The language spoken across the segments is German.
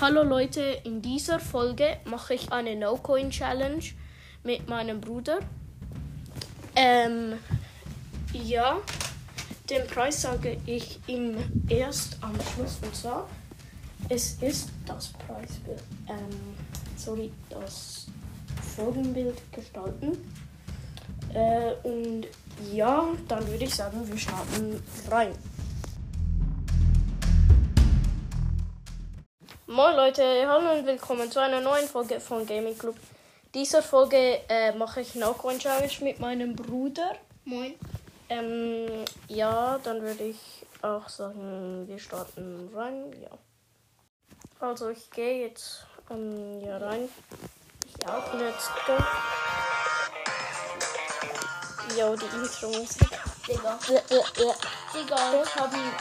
Hallo Leute, in dieser Folge mache ich eine No-Coin-Challenge mit meinem Bruder. Ähm, ja, den Preis sage ich ihm erst am Schluss und zwar, es ist das Preisbild, ähm, sorry, das Folgenbild gestalten. Äh, und ja, dann würde ich sagen, wir starten rein. Moin Leute, hallo und willkommen zu einer neuen Folge von Gaming Club. Diese Folge äh, mache ich noch eine Challenge mit meinem Bruder. Moin. Ähm, ja, dann würde ich auch sagen, wir starten rein. Ja. Also ich gehe jetzt ähm, ja rein. Ich auch. Let's go. Jo, die Intro-Musik. Digga. Ja, ja, ja. Digga, ich hab ihn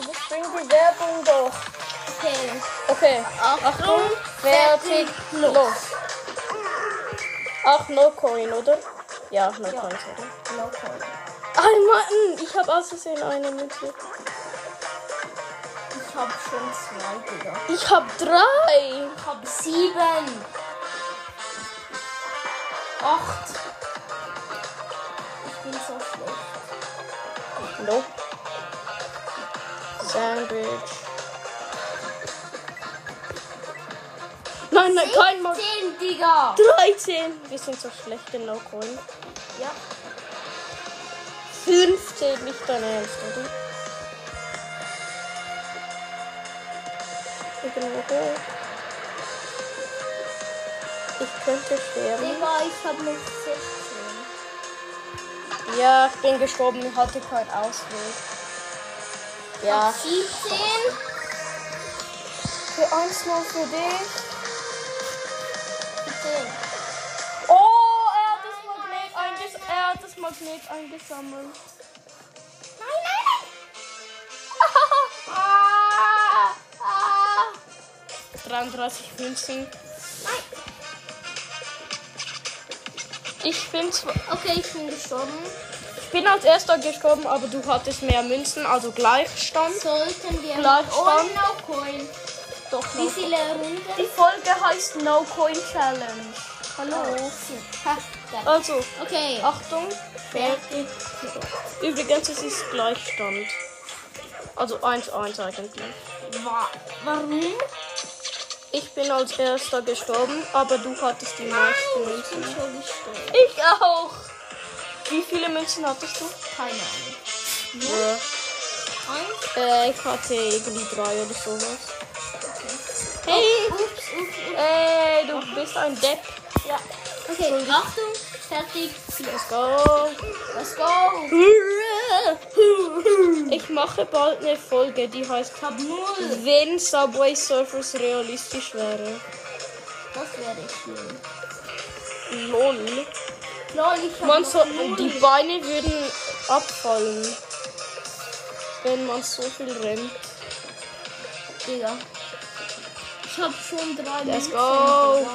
auf. Bring die Werbung doch. Okay. Okay. Achtung, fertig, los. Ach, no coin, oder? Ja, no Ja. coins, oder? No coin. Einmal, ich habe aus Versehen eine Münze. Ich hab schon zwei, Digga. Ich habe drei. Ich hab sieben. Acht. Sandwich. Nein, nein, kein Mal. Zehn, Digga. 13. Wir sind so schlecht in Coin. Ja. 15, nicht dein Ernst, oder? Irgendwo hoch. Ich könnte sterben. Digga, ich hab noch 16. Ja, ich bin gestorben, hatte keinen Ausweg. Ja, 17. für 1-0 für dich. 17. Oh, er hat das Magnet, einges er hat das Magnet eingesammelt. Nein, nein, nein. ah, ah. 33 Münzen. Nein. Ich bin zwar. Okay, ich bin gestorben. Ich bin als erster gestorben, aber du hattest mehr Münzen, also Gleichstand. Sollten wir Gleichstand. ohne No Coin. Doch Wie viele Runden? Die Folge heißt No Coin Challenge. Hallo. Ha, geil. Also, Okay. Achtung, fertig. Übrigens, es ist Gleichstand. Also 1-1 eigentlich. Wa warum? Ich bin als erster gestorben, aber du hattest die meisten Ich bin Münzen. Ich auch. Wie viele Münzen hattest du? Keine Ahnung. Ja. Eins? Äh, ich hatte irgendwie drei oder sowas. Hey, Ups, ups, ups. äh, du bist ein Depp. Ja. Okay, Achtung. Fertig. Let's go. Let's go. Ich mache bald eine Folge, die heißt hab. Wenn Subway Surfers realistisch wäre. Das wäre schön. Lol. Hab null. die Beine würden abfallen, wenn man so viel rennt. Digga. Ich hab schon drei Let's Münzen, go.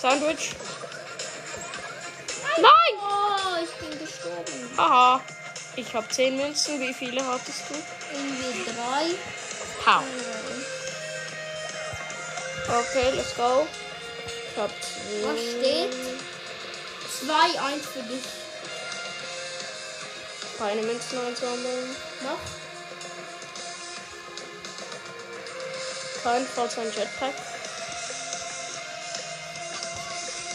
Sandwich. Nein! Oh, ich bin gestorben. Haha. Ich habe 10 Münzen. Wie viele hattest du? Irgendwie drei. Pow. Okay, let's go. Ich hab Was steht? Zwei, eins für dich. Keine Münzen einsammeln. Noch? Keinenfalls ein Jetpack.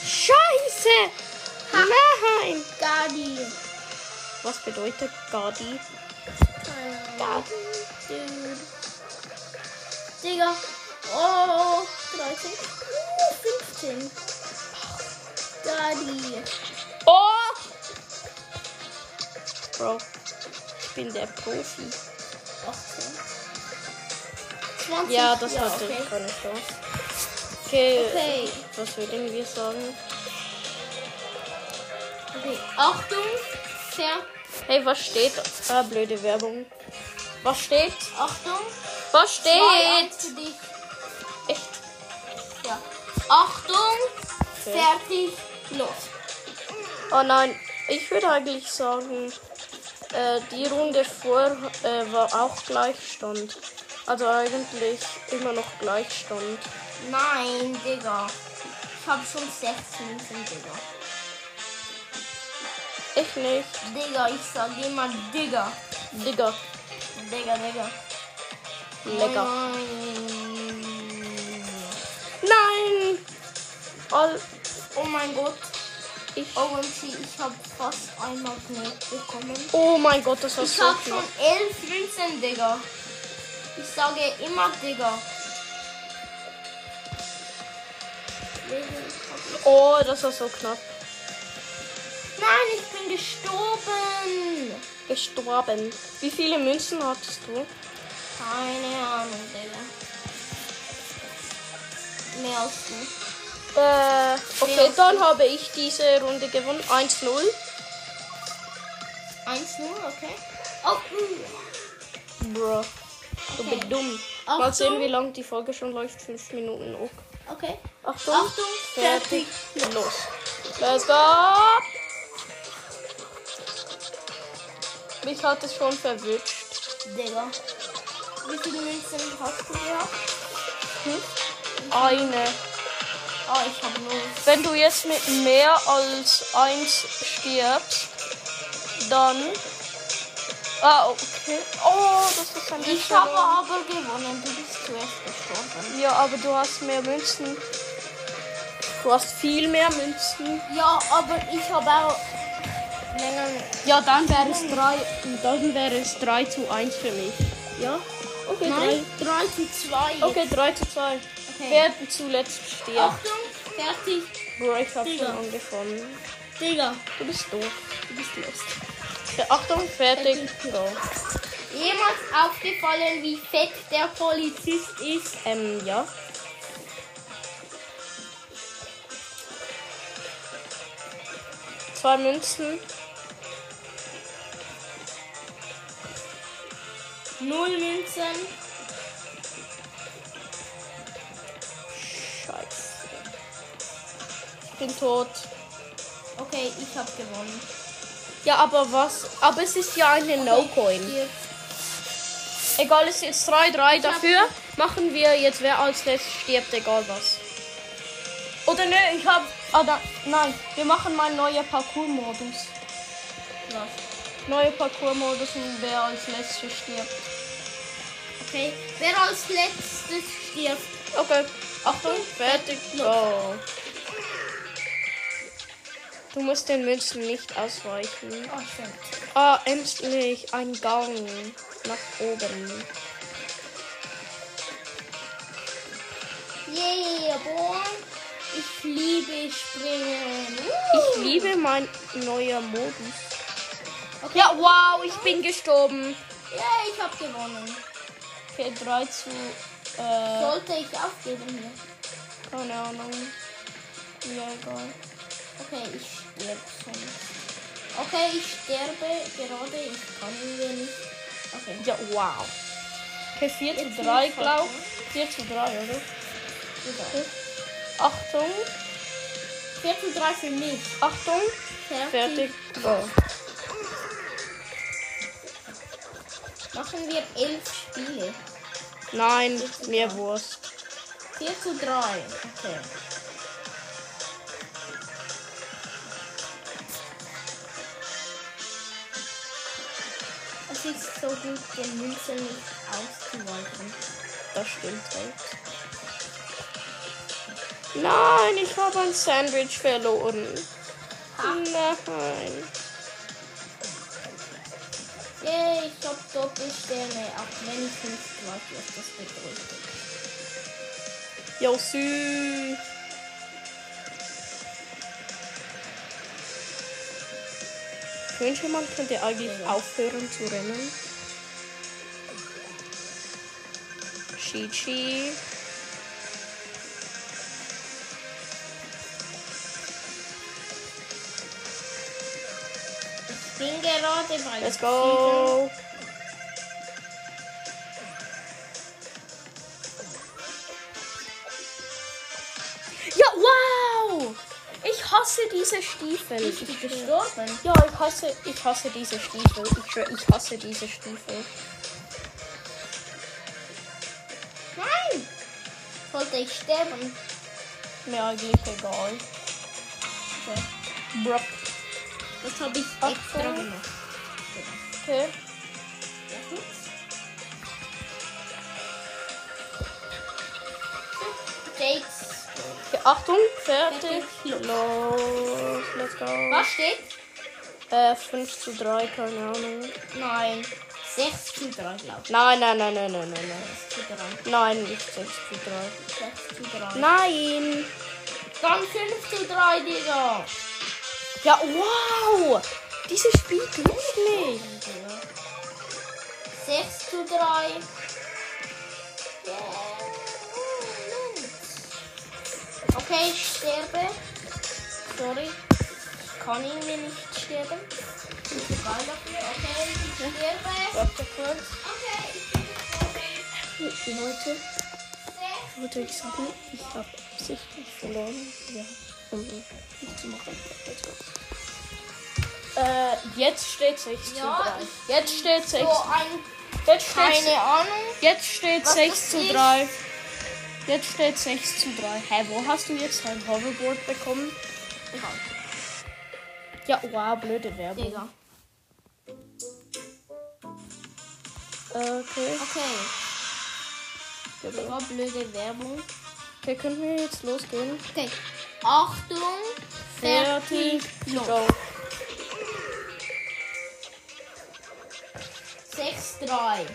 Scheiße! Nein! Gadi. Was bedeutet Gadi? Keine Ahnung. Dude. Digga. Oh, 13. Uh, 15. Gadi. Oh! Bro, ich bin der Profi. 18. 20. Ja, das hatte okay. keine Chance. Okay, Okay. was würden wir sagen? Okay. Achtung. Fair. Hey, was steht? Ah, blöde Werbung. Was steht? Achtung. Was steht? Echt? Ja. Achtung. Okay. Fertig. Los. Oh nein, ich würde eigentlich sagen, äh, die Runde vor äh, war auch Gleichstand. Also eigentlich immer noch Gleichstand. Nein, Digga. Ich habe schon sechs Münzen, Digga. Ich nicht. Digga, ich sag immer Digga. Digga. Digga, Digga. Lecker. Nein. Nein! All, Oh mein Gott. ich, OMG, ich habe fast ein Magnet bekommen. oh mein Gott, das war Ich so habe knapp. schon elf Münzen, Digga. Ich sage immer Digga. Oh, das war so knapp. Nein, ich bin gestorben. Gestorben. Wie viele Münzen hattest du? Keine Ahnung, Digga. Mehr als du. Äh, okay, dann habe ich diese Runde gewonnen. 1-0. 1-0, okay. Oh, mm. Bro. Du Okay. bist dumm. Achtung. Mal sehen, wie lange die Folge schon läuft. 5 Minuten. Oh. okay. Achtung. Achtung, Fertig. fertig. Los. Let's go. Mich hat es schon verwünscht. Digga. Wie viele Münzen hast du gehabt? Eine. Oh, ich habe nur. Wenn du jetzt mit mehr als 1 stirbst, dann. Ah, okay. Oh, das ist ein Ich habe aber gewonnen. Du bist zuerst gestorben. Ja, aber du hast mehr Münzen. Du hast viel mehr Münzen. Ja, aber ich habe auch länger. Ja, dann wäre es 3, dann wäre es 3 zu 1 für mich. Ja? Okay, Nein, 3 zu 2. 3. Okay, 3 zu 2. Okay. Wer zuletzt stirbt. Achtung, fertig. Bro, ich hab Digga. schon angefangen. Digga, Du bist doof. du bist lost. Achtung, fertig. Go. Jemals aufgefallen, wie fett der Polizist ist? Ähm, ja. Zwei Münzen. Null Münzen. Bin tot. Okay, ich habe gewonnen. Ja, aber was? Aber es ist ja eine No-Coin. Hier. Egal, es ist jetzt 3-3 dafür. Machen wir jetzt, wer als letztes stirbt, egal was. Oder ne, ich hab. Ah, da, nein, wir machen mal neue Parcours-Modus. Was? Neue Parcours-Modus und wer als letztes stirbt. Okay, wer als letztes stirbt? Okay, Achtung, fertig, go. Du musst den Münzen nicht ausweichen. Oh, stimmt. Ah, endlich ein Gang nach oben. Yeah, boy. Ich liebe Springen. Ich liebe mein neuer Modus. Ja, wow, ich bin gestorben. Ja, ich habe gewonnen. Okay, 3 zu. Äh, Sollte ich aufgeben hier? keine Ahnung. Ja, egal. Okay, ich sonst. Okay, ich sterbe gerade. Ich kann hier nicht. Okay. Ja, wow. Okay, 4 Jetzt zu 3, nicht glaub verkehrt. 4 zu 3, oder? Egal. Achtung, 4 zu 3 für mich. Achtung, Fertig. fertig, go. Machen wir 11 Spiele. Nein, mir Wurst. 4 zu 3. Okay. So gut, den Münzen nicht auszuweichen. Das stimmt halt. Nein, ich habe ein Sandwich verloren. Nein. Yay, ich hab Doppelsterne, auch wenn ich nicht weiß, was das bedeutet. Jo, sü. Ich wünsche, man könnte eigentlich aufhören zu rennen. Chi-Chi. Ich bin Let's go. Ja, wow! Ich hasse diese Stiefel. Bist du gestorben? Ja, ich hasse, ich hasse diese Stiefel. Ich ich hasse diese Stiefel. Ich sterben? Mir eigentlich egal. Okay. Brock. Das habe ich Ach extra gemacht. Okay. Jakes. okay. Achtung, fertig. Fertig, los. Los, let's go. Was steht? Äh, 5 zu 3, keine Ahnung. Nein. 6 zu 3, glaube ich. Nein, nein, nein, nein, nein, nein, nein. 6 zu 3. Nein, nicht 6 zu 3. 6 zu 3. Nein! Dann 5 zu 3, Digga. Ja, wow! Dieses Spiel glückt mich. 6 zu 3. Yeah. Okay, ich sterbe. Sorry. Ich kann irgendwie nicht sterben. Egal dafür. Okay. Warte kurz. Okay. Leute, ich sagen, ich habe absichtlich verloren. Ja, um nicht zu machen. Äh, jetzt steht 6 Ja, zu 3. Jetzt steht 6. So ein, Jetzt steht, keine Ahnung. jetzt steht Was 6 das zu ist? 3. Jetzt steht 6 zu 3. Hä, wo hast du jetzt dein Hoverboard bekommen? Ja, wow, blöde Werbung. Digga. Okay. Okay. Das war blöde Werbung. Okay, können wir jetzt losgehen? Okay. Achtung. Fertig, los. go. 6, 3.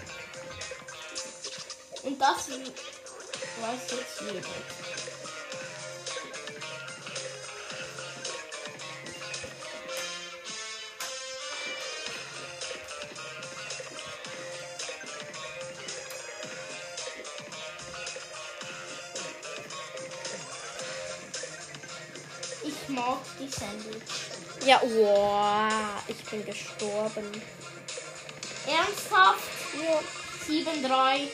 Und das weiß jetzt jeder. Ich mag die Sandwich. Ja, wow, ich bin gestorben. Ernsthaft? Ja. 7, 3.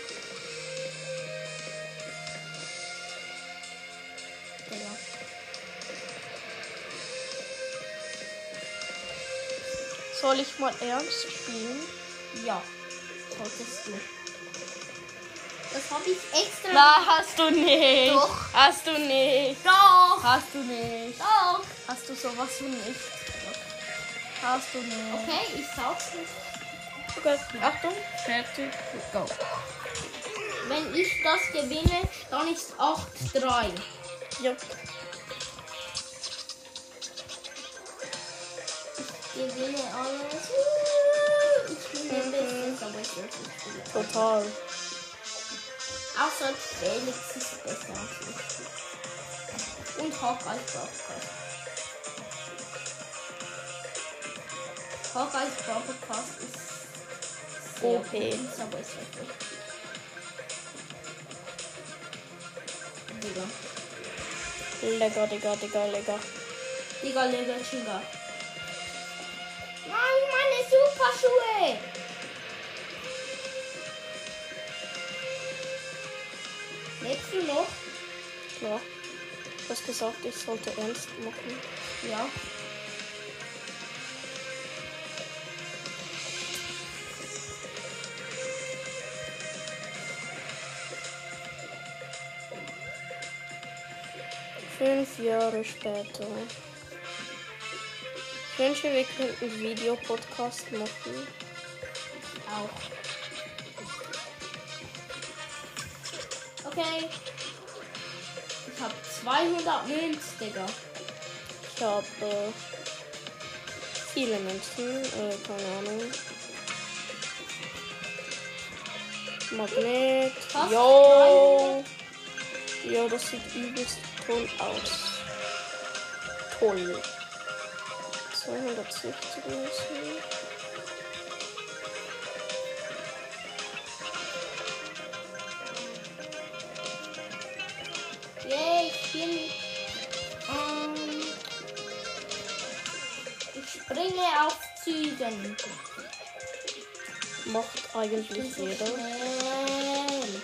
Digga. Soll ich mal ernst spielen? Ja, solltest du. Das habe ich extra. Na, hast du nicht. Doch. Hast du nicht. Doch! Hast du nicht. Doch! Hast du sowas von nicht. Hast du nicht. Okay, ich sag's nicht. Okay. Achtung. Fertig. Go. Wenn ich das gewinne, dann ist 8, 3. Ja. Gewinne alles. Ich bin der Beste, aber ich wirklich nicht. Total. Außer Felix ist besser als ich. Und Hawkeyes Podcast. Hawkeyes Podcast ist sehr OP. gut, aber ist wirklich. Digga. Lecker, Digga, Digga, lecker. Digga, Digga, Digga. Nein, meine Superschuhe! Lebst du noch? Ja. Du hast gesagt, ich sollte ernst machen. Ja. Fünf Jahre später. Ich wünsche, wir könnten einen Videopodcast machen. Auch. Okay. Ich hab 200 Münz, Digga. Ich habe äh, viele Münzen, äh, keine Ahnung. Magnet. Fast Jo. Ja, das sieht übelst toll aus. Toll. 260 Münzen. Ich springe auf Zügen. Macht eigentlich jeder. Schnell.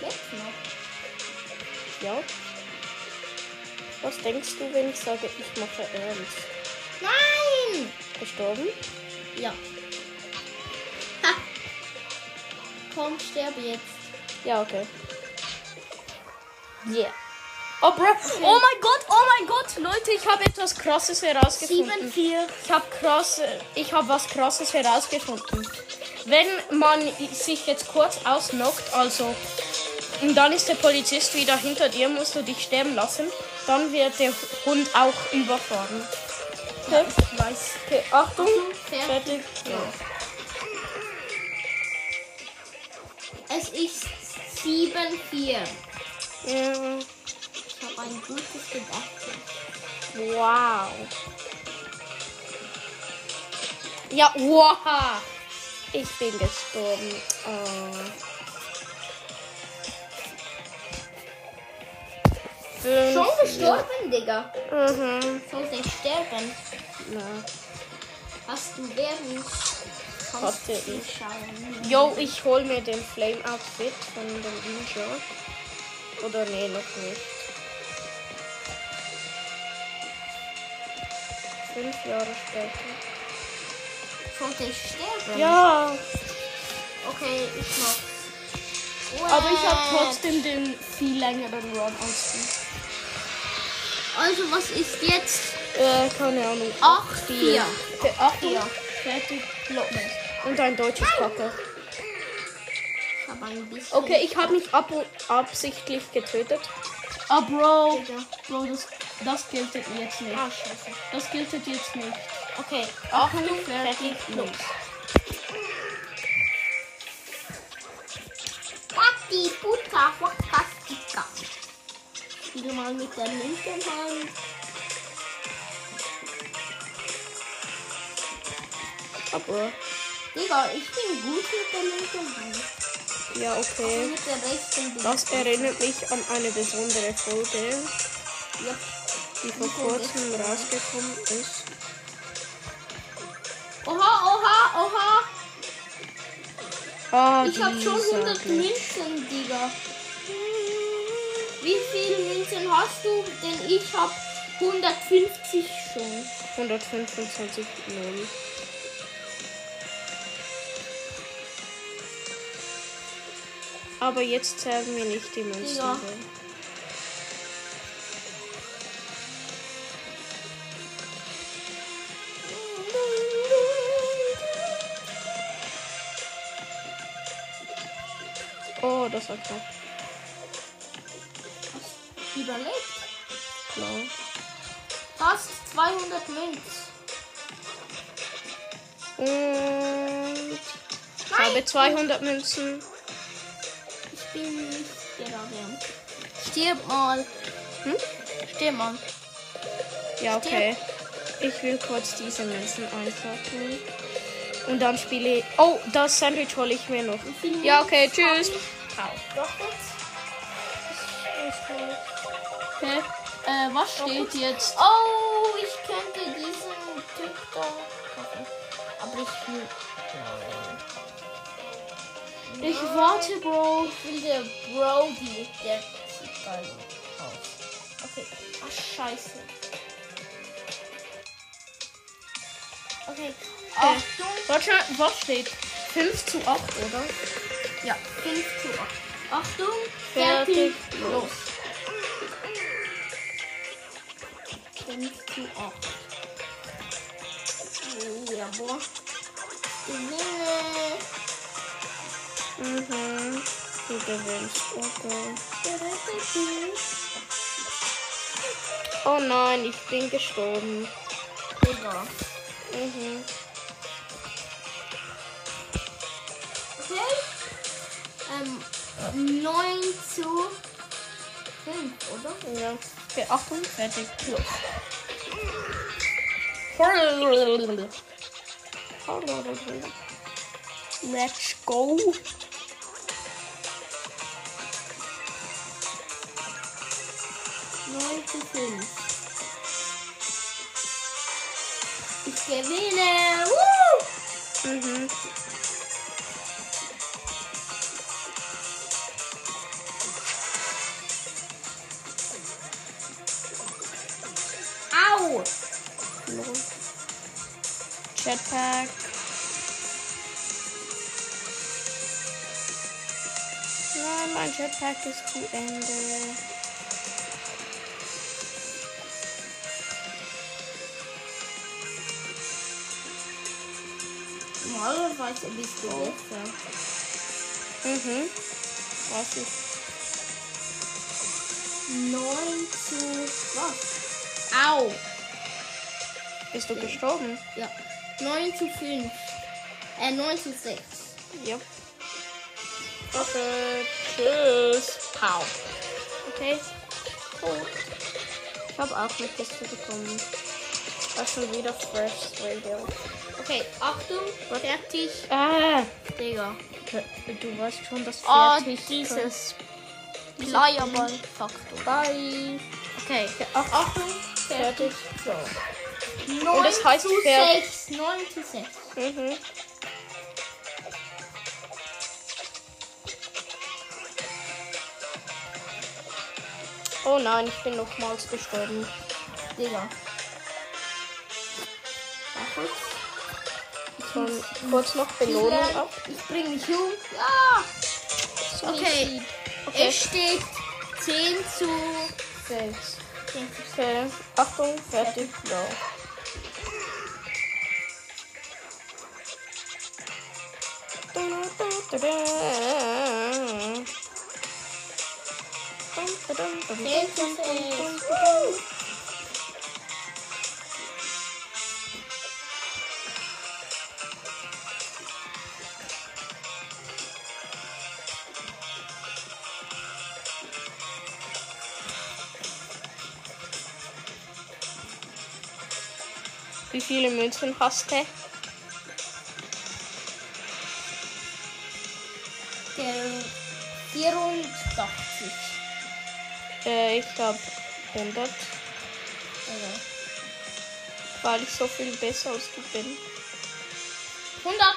Jetzt noch. Ja. Was denkst du, wenn ich sage, ich mache ernst? Nein! Gestorben? Ja. Ha. Komm, sterbe jetzt. Ja, okay. Yeah. Oh, bro. Oh mein Gott, oh mein Gott, Leute, ich habe etwas Krasses herausgefunden. 7-4. Ich habe krasse, ich habe was Krasses herausgefunden. Wenn man sich jetzt kurz ausnockt, also und dann ist der Polizist wieder hinter dir, musst du dich sterben lassen, dann wird der Hund auch überfahren. Okay. Ich weiß. Okay, Achtung, Fertig. fertig. Es ist 7-4. Ja. Ein gutes Gedächtnis. Wow. Ja, wow. Ich bin gestorben. Oh. Schon gestorben, Digga. Mhm. Sollte ich sterben? Na. Hast du während. Du ich. Jo, ich hol mir den Flame Outfit von dem Ninja. Oder nee, noch nicht. Fünf Jahre später. Sollte ich sterben? Ja, Okay, ich mach. aber ich habe trotzdem den viel längeren Run als du. Also, was ist jetzt? Äh, keine Ahnung. Acht, Vier. vier. Okay, Achtung. Vier. Fertig. Los. Und ein deutsches Kacke. Okay, ich habe mich ab absichtlich getötet. Ah, Bro. Digga. Bro, das, das gilt jetzt nicht. Ah, scheiße. Das gilt jetzt nicht. Okay, Achtung, fertig, los. Patti, Puta, Wakastika. Spiele mal mit der linken Hand. Aber, Digga, ich bin gut mit der linken Hand. ja, okay. bin Das erinnert mich an eine besondere Folge, Ja. Die vor kurzem rausgekommen ist. Oha, oha, oha. Ah, Ich hab schon dieser 100 Glitch. Münzen, Digga. Wie viele Münzen hast du? Denn ich hab 150 schon. 125 0. Aber jetzt zählen wir nicht die Münzen. Ja. Das war knapp. Überlebt. Klar. Fast 200 Münzen. Und ich habe 200 Münzen. Ich bin nicht gerade. Stirb mal. Hm? Stirb mal. Ja, okay. Ich will kurz diese Münzen einpacken. Und dann spiele ich. Oh, das Sandwich hole ich mir noch. Ja, okay, tschüss. Doch jetzt. Okay. Äh, was steht jetzt? Oh, ich könnte diesen Typ da kaufen. Aber ich will. Ich warte, Bro. Ich will der Brody. Der sieht geil aus. Okay. Ach, scheiße. Okay. Achtung. Warte, was steht? 5 zu 8, oder? Ja, 5 zu 8. Achtung. Fertig, Los. 5 zu 8. Oh, ja, boah. Gewinne. Mhm. Du gewinnst, okay. Oh nein, ich bin gestorben. Digga. Mhm. Ähm, 9 zu 5, oder? Ja. Okay, Achtung, fertig, los. Let's go. Jetpack. Nein, mein Jetpack ist zu Ende. Normalerweise bist du besser. Mhm. Was ich. 9 zu was? Au! Bist du gestorben? Ja. 9 zu 5. Äh, 9 zu 6. Ja. Okay. Tschüss. Pau. Okay. Gut. Ich habe auch eine Kiste bekommen. Das ist schon wieder Fresh Radio. Okay, Achtung, fertig. Ah. Digga. Du weißt schon, dass Oh, fertig. dieses Bleierball-Faktor. Bye. Okay, Ach, Achtung, fertig. So. 9 das heißt zu fertig. 6. 9 zu 6. Mhm. Oh nein, ich bin nochmals gestorben. Digga. Schon kurz noch Belohnung ab. Ich bring mich um. Ja. Okay. Okay. Es steht 10 zu Sechs. 10 zu Okay. Achtung, fertig. Ja. Wie viele Münzen hast du? 84. Äh, ich hab 100, Also, weil ich so viel besser als du bin. 100.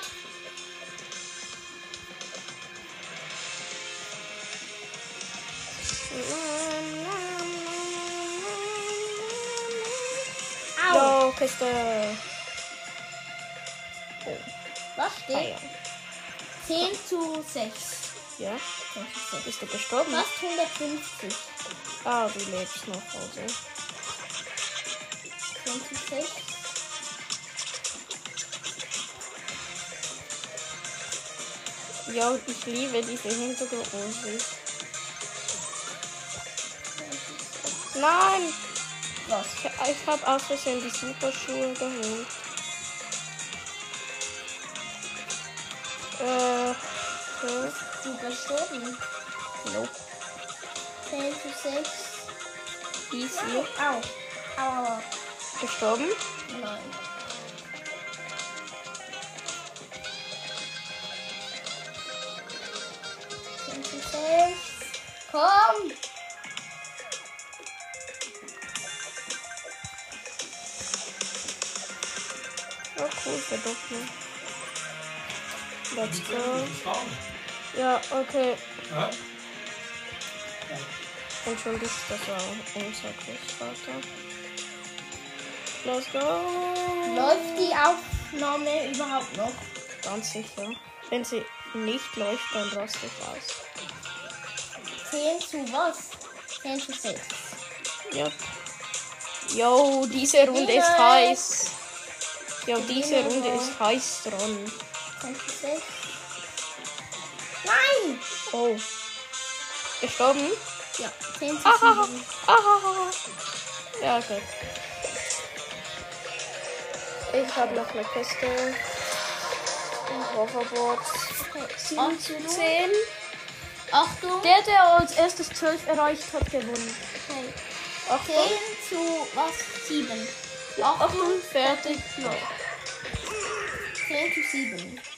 Au. Yo, Kiste. Was Ah, steht? ja. 10 zu 6. ja, 10 zu 6. bist du gestorben? Fast 150. Ah, du lebst noch, also. 10 zu 6. Ja, ich liebe diese Hintergrundmusik. Nein! Was? Ich, ich habe aus Versehen die Superschuhe geholt. Äh, okay. Du gestorben. Nope. 10 zu 6. Easy. Au. Au, au, au. Gestorben? Nein. Komm! Oh, cool, Verdopplung. Let's go. Ja, okay. Ja. Entschuldigt, das war unser Großvater. Let's go. Läuft die Aufnahme überhaupt noch? Ganz sicher. Wenn sie nicht läuft, dann raste ich aus. 10 zu was? 10 zu 6. Ja. Yo, diese Runde ist heiß. Jo, diese. Runde ist heiß dran. 10 zu 6. Oh. Gestorben? Ja, 10 zu. 7. Ahaha. Ja, gut. Ich habe noch eine Kiste. Ein Hoverboard. Okay, 7 zu Achtung. 10. Achtung! Der, der als erstes 12 erreicht hat, gewonnen. Okay. 10 Achtung. zu was? 7. Achtung, fertig. No. 10 zu 7.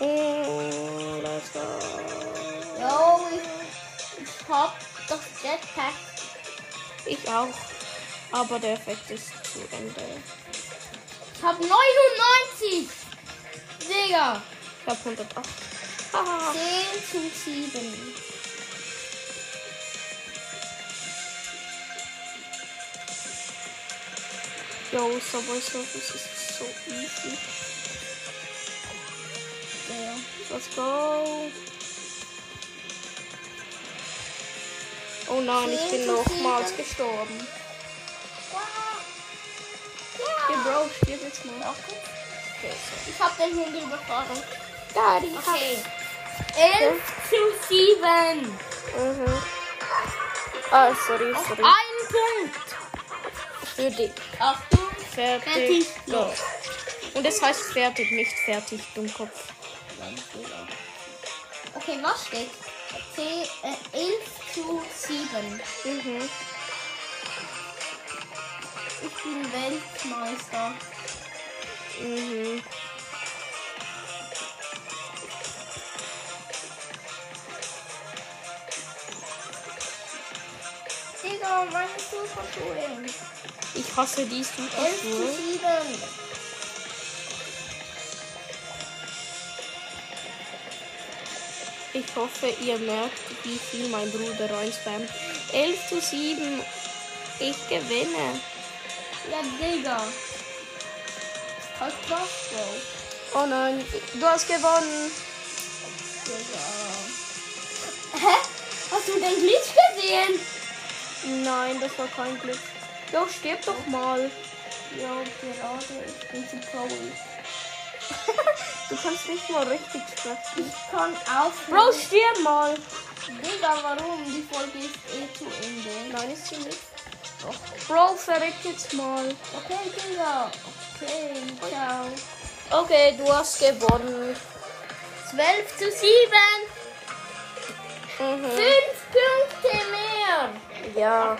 Oh, let's go. Jo, ich, ich hab das Jetpack. Ich auch. Aber der Effekt ist zu Ende. Ich hab 99. Digga. Ich habe 108. Haha. 10 zu 7. Yo, Subway Surfers ist so easy. Ja. Let's go. Oh nein, ich bin nochmals gestorben. Ja. Bro, stirb jetzt mal. Okay. Ich hab den Hund überfahren. Daddy. Okay. 11 zu 7. Mhm. Ah, sorry, sorry. einen Punkt. Für dich. Achtung. Fertig. Fertig. Los. Und es heißt fertig, nicht fertig, Dummkopf. Okay, was steht? C, äh, 11 zu 7. Mhm. Ich bin Weltmeister. Mhm. Digga, meine Superschuhe. Ich hasse die 11 zu Superschuhe. 7. Ich hoffe, ihr merkt, wie viel mein Bruder reinspammt. 11 zu 7. Ich gewinne. Ja, Digga. Halt was, Bro. Oh nein, du hast gewonnen. Digga. Hä? Hast du den Glitch gesehen? Nein, das war kein Glück. Jo, stirb doch mal. Ja, gerade. Ich bin zu Chloe. Du kannst nicht mal richtig sprechen. Ich kann aufhören. Bro, stirb mal. Digga, warum? Die Folge ist eh zu Ende. Nein, ist sie nicht. Doch. Bro, verreck jetzt mal. Okay, Digga. Okay, ciao. Okay, du hast gewonnen. 12 zu 7. Mhm. 5 Punkte mehr. Ja,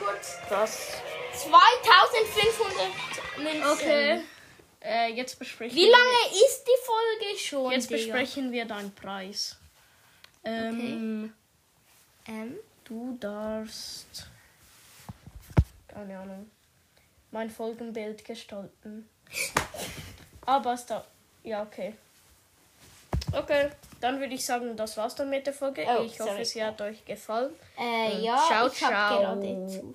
Kurz. Krass. 2500 Münzen. Okay. Äh, jetzt besprechen Wie lange ist die Folge schon? Jetzt Digga? besprechen wir deinen Preis. Ähm, Ähm, Du darfst. Keine Ahnung. Mein Folgenbild gestalten. Aber es da. Ja, okay. Okay, dann würde ich sagen, das war's dann mit der Folge. Oh, ich hoffe, sorry. sie hat euch gefallen. äh, ja, ciao, ich ciao. gerade.